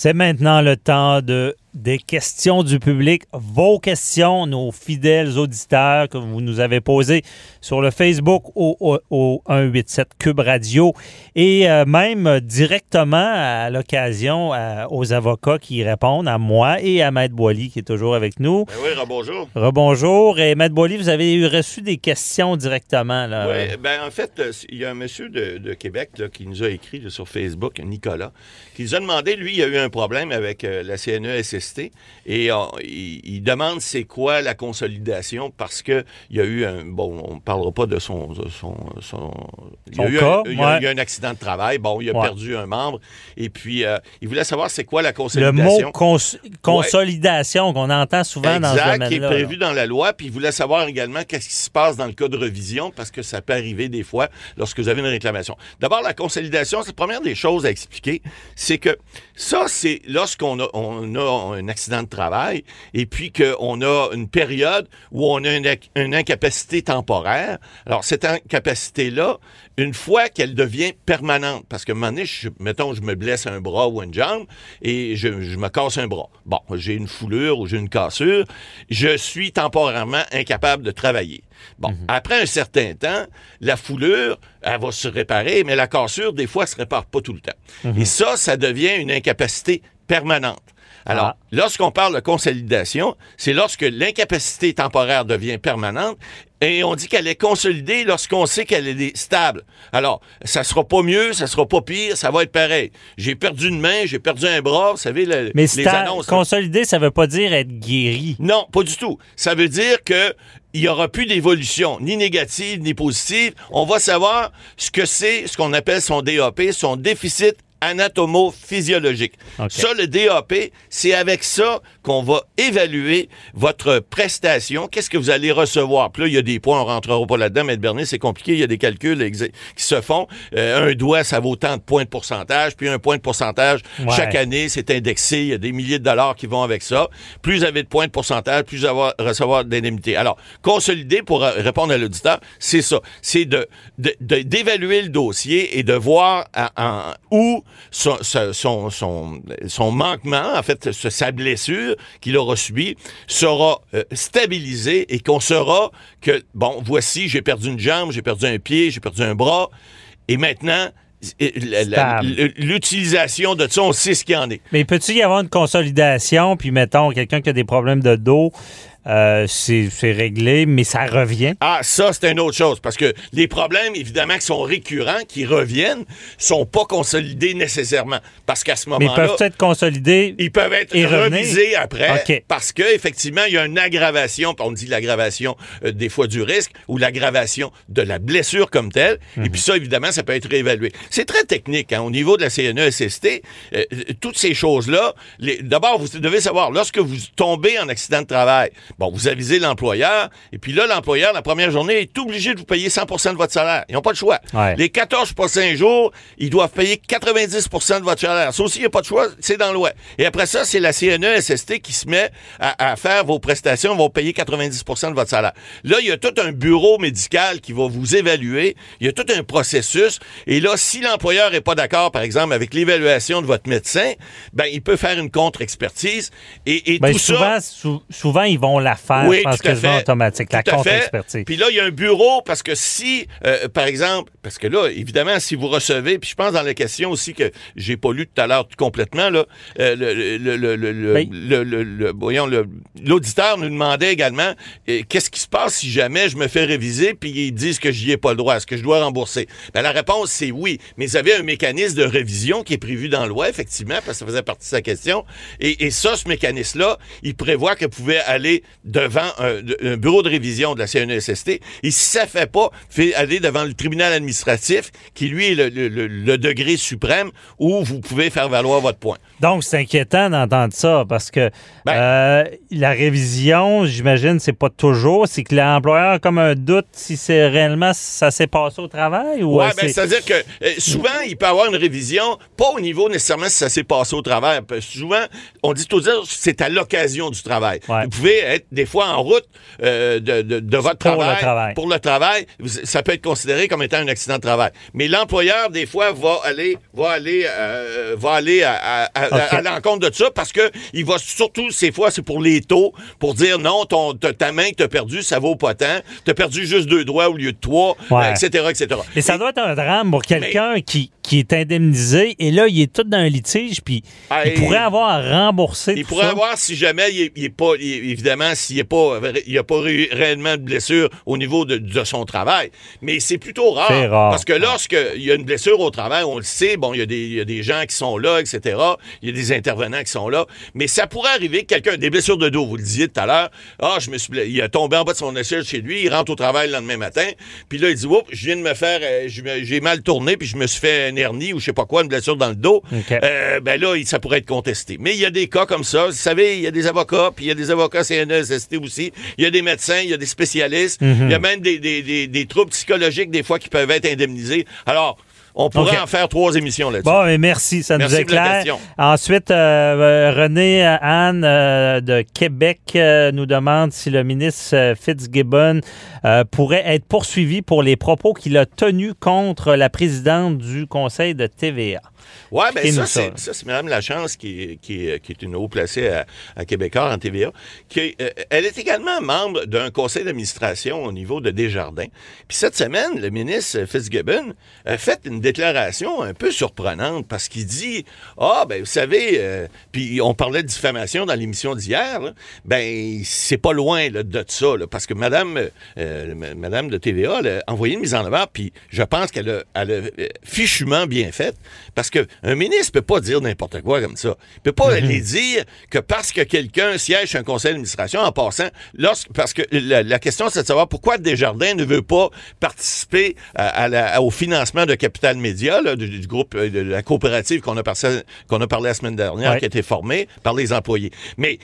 C'est maintenant le temps de des questions du public, vos questions, nos fidèles auditeurs que vous nous avez posées sur le Facebook au, 187 Cube Radio et euh, même directement à l'occasion aux avocats qui répondent, à moi et à Maître Boily qui est toujours avec nous. Ben oui, rebonjour. Rebonjour. Et Maître Boily, vous avez reçu des questions directement. Là. Oui, ben en fait, euh, il y a un monsieur de, Québec qui nous a écrit sur Facebook, Nicolas, qui nous a demandé, lui, il a eu un problème avec euh, la Et il, demande c'est quoi la consolidation parce que il y a eu un bon on parlera pas de son son, il y a eu un, il y a, eu un accident de travail. Bon il a perdu un membre. Et puis euh, il voulait savoir c'est quoi la consolidation le mot consolidation. qu'on entend souvent dans ce domaine qui est prévu dans la loi. Puis il voulait savoir également qu'est-ce qui se passe dans le cas de révision parce que ça peut arriver des fois lorsque vous avez une réclamation. D'abord la consolidation c'est la première des choses à expliquer. C'est que ça c'est lorsqu'on a on a un accident de travail et puis qu'on a une période où on a une, incapacité temporaire. Alors, cette incapacité-là, une fois qu'elle devient permanente, parce que un moment donné, je, mettons, je me blesse un bras ou une jambe et je, me casse un bras. Bon, j'ai une foulure ou j'ai une cassure, je suis temporairement incapable de travailler. Bon, mhm. après un certain temps, la foulure, elle va se réparer, mais la cassure, des fois, elle se répare pas tout le temps. Mhm. Et ça, ça devient une incapacité permanente. Alors, ah. lorsqu'on parle de consolidation, c'est lorsque l'incapacité temporaire devient permanente et on dit qu'elle est consolidée lorsqu'on sait qu'elle est stable. Alors, ça sera pas mieux, ça sera pas pire, ça va être pareil. J'ai perdu une main, j'ai perdu un bras, vous savez, Mais les annonces. Consolidé, ça veut pas dire être guéri. Non, pas du tout. Ça veut dire que il n'y aura plus d'évolution, ni négative, ni positive. On va savoir ce que c'est, ce qu'on appelle son DAP, son déficit anatomo-physiologique. Ça, le DAP, c'est avec ça qu'on va évaluer votre prestation. Qu'est-ce que vous allez recevoir? Puis là, il y a des points, on rentrera pas là-dedans, mais Bernier, c'est compliqué. Il y a des calculs qui se font. Euh, un doigt, ça vaut tant de points de pourcentage, puis un point de pourcentage, chaque année, c'est indexé. Il y a des milliers de dollars qui vont avec ça. Plus vous avez de points de pourcentage, plus vous allez recevoir d'indemnités. Alors, consolider, pour répondre à l'auditeur, c'est ça. C'est de, d'évaluer le dossier et de voir où son, son, son, manquement, en fait, sa blessure qu'il aura subie, sera euh, stabilisé et qu'on saura que, bon, voici, j'ai perdu une jambe, j'ai perdu un pied, j'ai perdu un bras, et maintenant, l'utilisation de ça, on sait ce qu'il y en est. Mais peut-il y avoir une consolidation, puis mettons, quelqu'un qui a des problèmes de dos, euh, c'est réglé, mais ça revient. Ah, ça, c'est une autre chose, parce que les problèmes, évidemment, qui sont récurrents, qui reviennent, sont pas consolidés nécessairement. Parce qu'à ce moment-là. Ils peuvent être consolidés. Ils peuvent être revisés après. Parce qu'effectivement, il y a une aggravation, on dit l'aggravation euh, des fois du risque, ou l'aggravation de la blessure comme telle. Et mhm. puis ça, évidemment, ça peut être réévalué. C'est très technique, hein, au niveau de la CNESST, euh, toutes ces choses-là. D'abord, vous devez savoir, lorsque vous tombez en accident de travail, Bon, vous avisez l'employeur, et puis là, l'employeur, la première journée, est obligé de vous payer 100% de votre salaire. Ils n'ont pas de choix. Les 14 prochains jours, ils doivent payer 90% de votre salaire. Ça aussi, il n'y a pas de choix, c'est dans loi. Et après ça, c'est la CNESST qui se met à, faire vos prestations, vont payer 90% de votre salaire. Là, il y a tout un bureau médical qui va vous évaluer. Il y a tout un processus. Et là, si l'employeur n'est pas d'accord, par exemple, avec l'évaluation de votre médecin, ben, il peut faire une contre-expertise. Et, ben, tout souvent, ça... souvent, ils vont la faire, oui, je pense que automatique, la contre-expertise. Puis là, il y a un bureau parce que si, euh, par exemple, parce que là, évidemment, si vous recevez, puis je pense dans la question aussi que j'ai pas lu tout à l'heure complètement, là, euh, le, voyons, l'auditeur nous demandait également euh, qu'est-ce qui se passe si jamais je me fais réviser puis ils disent que j'y ai pas le droit, est-ce que je dois rembourser? Ben, la réponse, c'est oui. Mais vous avez un mécanisme de révision qui est prévu dans la loi, effectivement, parce que ça faisait partie de sa question. Et, et ça, ce mécanisme-là, il prévoit que vous pouvez aller devant un, bureau de révision de la CNESST. Et si ça fait pas, fait aller devant le tribunal administratif, qui lui est le, degré suprême où vous pouvez faire valoir votre point. Donc, c'est inquiétant d'entendre ça parce que ben. euh, la révision, j'imagine, c'est pas toujours. C'est que l'employeur a comme un doute si c'est réellement ça s'est passé au travail ou. Oui, ben, c'est-à-dire que euh, souvent, il peut y avoir une révision, pas au niveau nécessairement si ça s'est passé au travail. Souvent, on dit toujours c'est à l'occasion du travail. Vous pouvez être être des fois en route euh, de, de, de votre Pour le travail, travail. pour le travail, ça peut être considéré comme étant un accident de travail. Mais l'employeur, des fois, va aller, va aller, euh, va aller à, à- à- Ok. à l'encontre de ça parce que il va surtout, ces fois, c'est pour les taux, pour dire non, ton, ta main que t'as perdue, ça vaut pas tant. T'as perdu juste deux doigts au lieu de trois, Ouais. etc., etc. Et ça Et- doit être un drame pour quelqu'un qui, qui est indemnisé et là, il est tout dans un litige, puis Ah, il pourrait avoir à rembourser Il tout pourrait ça. avoir, si jamais il est, il est pas, il évidemment, s'il pas, il n'y a pas ré- réellement de blessure au niveau de, de son travail. Mais c'est plutôt rare. Rare. Parce que lorsqu'il y a une blessure au travail, on le sait, bon, il y, a des- il y a des gens qui sont là, etc. Il y a des intervenants qui sont là. Mais ça pourrait arriver que quelqu'un, des blessures de dos, vous le disiez tout à l'heure, ah, je me suis, il a tombé en bas de son échelle chez lui, il rentre au travail le lendemain matin, puis là, il dit, oups, je viens de me faire, euh, j'ai mal tourné, puis je me suis fait hernie ou je sais pas quoi, une blessure dans le dos. Euh, ben là, ça pourrait être contesté. Mais il y a des cas comme ça. Vous savez, il y a des avocats, puis il y a des avocats CNESST aussi. Il y a des médecins, il y a des spécialistes. Mhm. Il y a même des, des- des- des troubles psychologiques, des fois, qui peuvent être indemnisés. Alors, on pourrait en faire trois émissions là-dessus. Bon, mais merci, ça Merci nous éclaire. Ensuite, euh, euh, René euh, Anne euh, de Québec euh, nous demande si le ministre Fitzgibbon pourrait être poursuivi pour les propos qu'il a tenus contre la présidente du Conseil de TVA. Ben Expliquez-nous ça, ça. c'est, ça, c'est Mme Lachance, qui, est- qui, qui est une haut placée à, à Québécois en TVA. Qui, euh, elle est également membre d'un conseil d'administration au niveau de Desjardins. Puis cette semaine, le ministre Fitzgibbon a fait une déclaration un peu surprenante parce qu'il dit Ah, ben, vous savez, euh, puis on parlait de diffamation dans l'émission d'hier, là. ben, c'est pas loin là, de ça, là, parce que Mme, euh, m- Madame de TVA a envoyé une mise en avant, puis je pense qu'elle a, elle a euh, fichument bien fait, parce qu'un ministre peut pas dire n'importe quoi comme ça. Il peut pas aller dire que parce que quelqu'un siège sur un conseil d'administration, en passant, lorsque, parce que la, la question, c'est de savoir pourquoi Desjardins ne veut pas participer à- à la- au financement de Capital Média, là, du, du groupe euh, de la coopérative qu'on a, qu'on a parlé la semaine dernière, Ouais. qui a été formée par les employés. Mais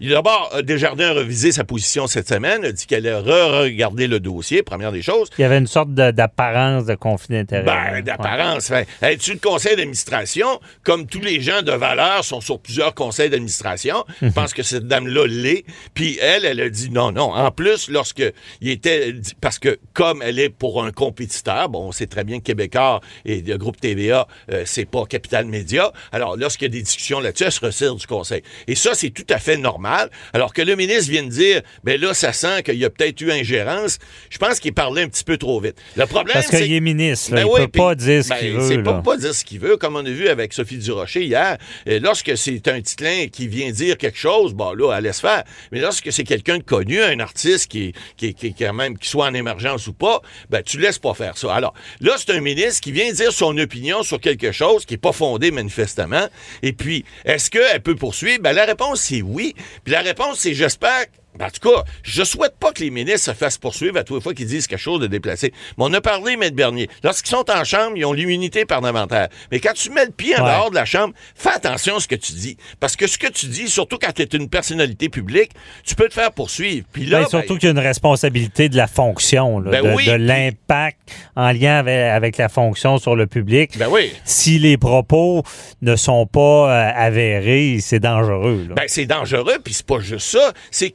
d'abord, euh, Desjardins a revisé sa position cette semaine, a dit qu'elle a re-regardé le dossier, première des choses. Il y avait une sorte d'apparence de conflit d'intérêt. Ben, Ouais. d'apparence. Fait, Es-tu le conseil d'administration? Comme tous les gens de valeur sont sur plusieurs conseils d'administration, je pense que cette dame-là l'est. Puis elle, elle a dit non, non. En plus, lorsque il était... Parce que comme elle est pour un compétiteur, bon, on sait très bien que Québécois et le groupe TVA, euh, c'est pas Capital Média. Alors, lorsqu'il y a des discussions là-dessus, elle se retire du conseil. Et ça, c'est tout à fait normal. Alors que le ministre vient de dire, ben là, ça sent qu'il y a peut-être eu ingérence. Je pense qu'il parlait un petit peu trop vite. Le problème, Parce c'est qu'il est ministre, là, Ben il oui, peut pas dire ce ben, qu'il veut. pas, dire ce qu'il veut, comme on a vu avec Sophie Durocher hier. Euh, lorsque c'est un titlin qui vient dire quelque chose, bon là, elle laisse faire. Mais lorsque c'est quelqu'un de connu, un artiste qui, qui, qui, qui, quand même, qui soit en émergence ou pas, ben tu laisses pas faire ça. Alors, là, c'est un ministre qui vient dire son opinion sur quelque chose qui est pas fondé manifestement. Et puis, est-ce qu'elle peut poursuivre? Ben, la réponse, c'est oui. Puis la réponse, c'est j'espère en tout cas, je souhaite pas que les ministres se fassent poursuivre à toutes les fois qu'ils disent quelque chose de déplacé. Mais on a parlé, M. Bernier. Lorsqu'ils sont en chambre, ils ont l'immunité parlementaire. Mais quand tu mets le pied en Ouais. dehors de la chambre, fais attention à ce que tu dis. Parce que ce que tu dis, surtout quand tu es une personnalité publique, tu peux te faire poursuivre. Puis là, Ben, surtout ben, qu'il y a une responsabilité de la fonction, là, Ben de, oui, de puis- l'impact en lien avec, avec la fonction sur le public. ben oui. Si les propos ne sont pas euh, avérés, c'est dangereux. Ben, c'est dangereux, puis c'est pas juste ça. C'est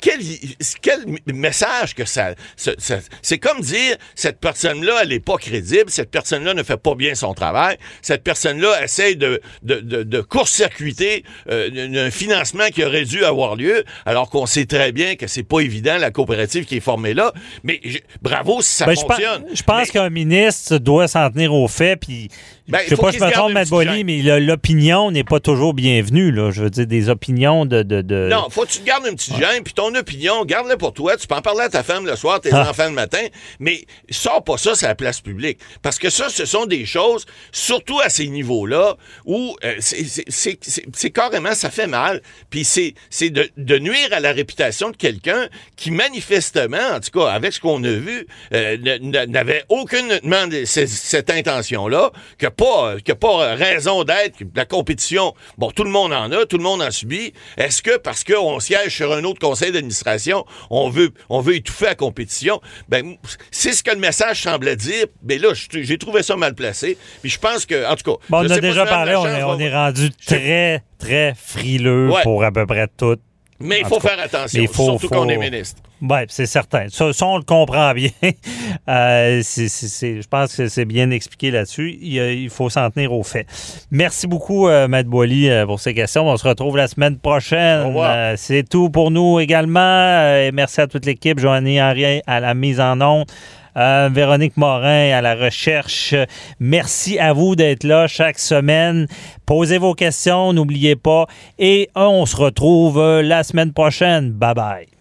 quel, message que ça. c'est comme dire cette personne-là, elle est pas crédible, cette personne-là ne fait pas bien son travail, cette personne-là essaye de, de, de- de court-circuiter euh, un financement qui aurait dû avoir lieu, alors qu'on sait très bien que c'est pas évident, la coopérative qui est formée là. Mais je- bravo si ça Ben, fonctionne. je pense Mais- qu'un ministre doit s'en tenir aux faits, puis Ben, je sais pas, je me trompe, gêne. mais l'opinion n'est pas toujours bienvenue. Là. Je veux dire, des opinions de... de, de- Non, faut que tu te gardes une petite gêne, puis ton opinion, garde-la pour toi. Tu peux en parler à ta femme le soir, tes Ah. enfants le matin, mais sors pas ça sur la place publique. Parce que ça, ce sont des choses, surtout à ces niveaux-là, où euh, c'est- carrément, ça fait mal. Puis c'est de, de nuire à la réputation de quelqu'un qui, manifestement, en tout cas, avec ce qu'on a vu, euh, n'avait aucunement cette intention-là, que pas, que pas raison d'être, la compétition, bon, tout le monde en a, tout le monde en subit. Est-ce que parce qu'on siège sur un autre conseil d'administration, on veut, on veut étouffer la compétition? Ben, c'est ce que le message semblait dire. Mais là, j'ai trouvé ça mal placé. Puis je pense que, en tout cas. Bon, on a déjà parlé, on est, va- on est rendu très, très frileux Ouais. pour à peu près tout. Mais il faut faire attention, faut- surtout quand on faut- est ministre. Oui, c'est certain. Ça, ça, on le comprend bien. Euh, je pense que c'est bien expliqué là-dessus. Il, il faut s'en tenir aux faits. Merci beaucoup, euh, Matt Boily, euh, pour ces questions. On se retrouve la semaine prochaine. Euh, c'est tout pour nous également. Et merci à toute l'équipe. Joanny Henry à la mise en onde. Véronique Morin à la recherche. Merci à vous d'être là chaque semaine. Posez vos questions, n'oubliez pas. Et on se retrouve la semaine prochaine. Bye bye.